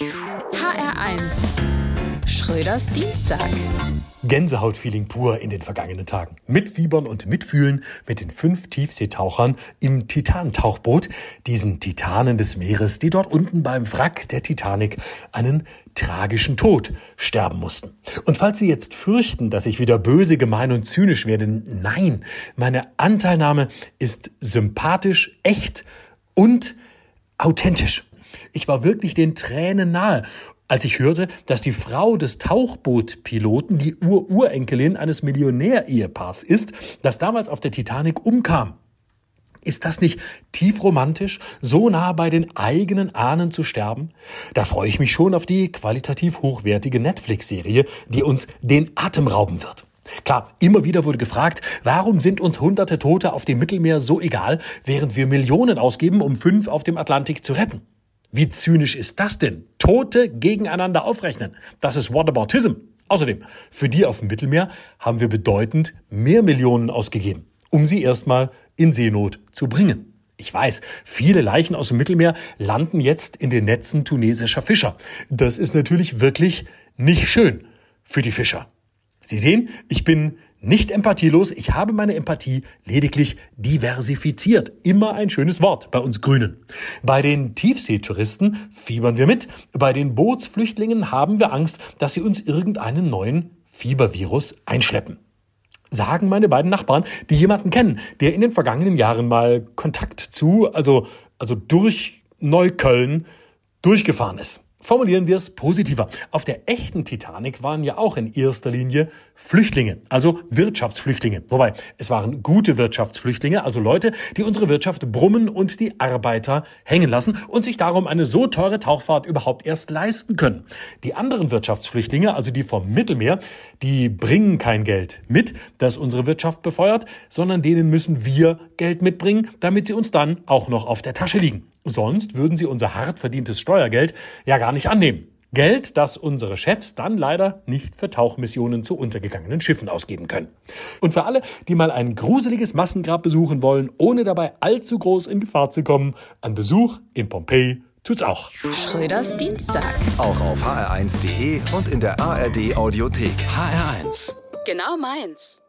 HR1 Schröders Dienstag. Gänsehautfeeling pur in den vergangenen Tagen. Mitfiebern und mitfühlen mit den fünf Tiefseetauchern im Titan-Tauchboot, diesen Titanen des Meeres, die dort unten beim Wrack der Titanic einen tragischen Tod sterben mussten. Und falls Sie jetzt fürchten, dass ich wieder böse, gemein und zynisch werde, nein, meine Anteilnahme ist sympathisch, echt und authentisch. Ich war wirklich den Tränen nahe, als ich hörte, dass die Frau des Tauchbootpiloten die Ururenkelin eines Millionärehepaars ist, das damals auf der Titanic umkam. Ist das nicht tief romantisch, so nah bei den eigenen Ahnen zu sterben? Da freue ich mich schon auf die qualitativ hochwertige Netflix-Serie, die uns den Atem rauben wird. Klar, immer wieder wurde gefragt, warum sind uns hunderte Tote auf dem Mittelmeer so egal, während wir Millionen ausgeben, um fünf auf dem Atlantik zu retten? Wie zynisch ist das denn? Tote gegeneinander aufrechnen. Das ist Whataboutism. Außerdem, für die auf dem Mittelmeer haben wir bedeutend mehr Millionen ausgegeben, um sie erstmal in Seenot zu bringen. Ich weiß, viele Leichen aus dem Mittelmeer landen jetzt in den Netzen tunesischer Fischer. Das ist natürlich wirklich nicht schön für die Fischer. Sie sehen, ich bin nicht empathielos, ich habe meine Empathie lediglich diversifiziert. Immer ein schönes Wort bei uns Grünen. Bei den Tiefseetouristen fiebern wir mit, bei den Bootsflüchtlingen haben wir Angst, dass sie uns irgendeinen neuen Fiebervirus einschleppen. Sagen meine beiden Nachbarn, die jemanden kennen, der in den vergangenen Jahren mal Kontakt zu, also, also durch Neukölln durchgefahren ist. Formulieren wir es positiver. Auf der echten Titanic waren ja auch in erster Linie Flüchtlinge, also Wirtschaftsflüchtlinge. Wobei, es waren gute Wirtschaftsflüchtlinge, also Leute, die unsere Wirtschaft brummen und die Arbeiter hängen lassen und sich darum eine so teure Tauchfahrt überhaupt erst leisten können. Die anderen Wirtschaftsflüchtlinge, also die vom Mittelmeer, die bringen kein Geld mit, das unsere Wirtschaft befeuert, sondern denen müssen wir Geld mitbringen, damit sie uns dann auch noch auf der Tasche liegen. Sonst würden sie unser hart verdientes Steuergeld ja gar nicht annehmen. Geld, das unsere Chefs dann leider nicht für Tauchmissionen zu untergegangenen Schiffen ausgeben können. Und für alle, die mal ein gruseliges Massengrab besuchen wollen, ohne dabei allzu groß in Gefahr zu kommen, ein Besuch in Pompeji tut's auch. Schröders Dienstag. Auch auf hr1.de und in der ARD Audiothek. HR1. Genau meins.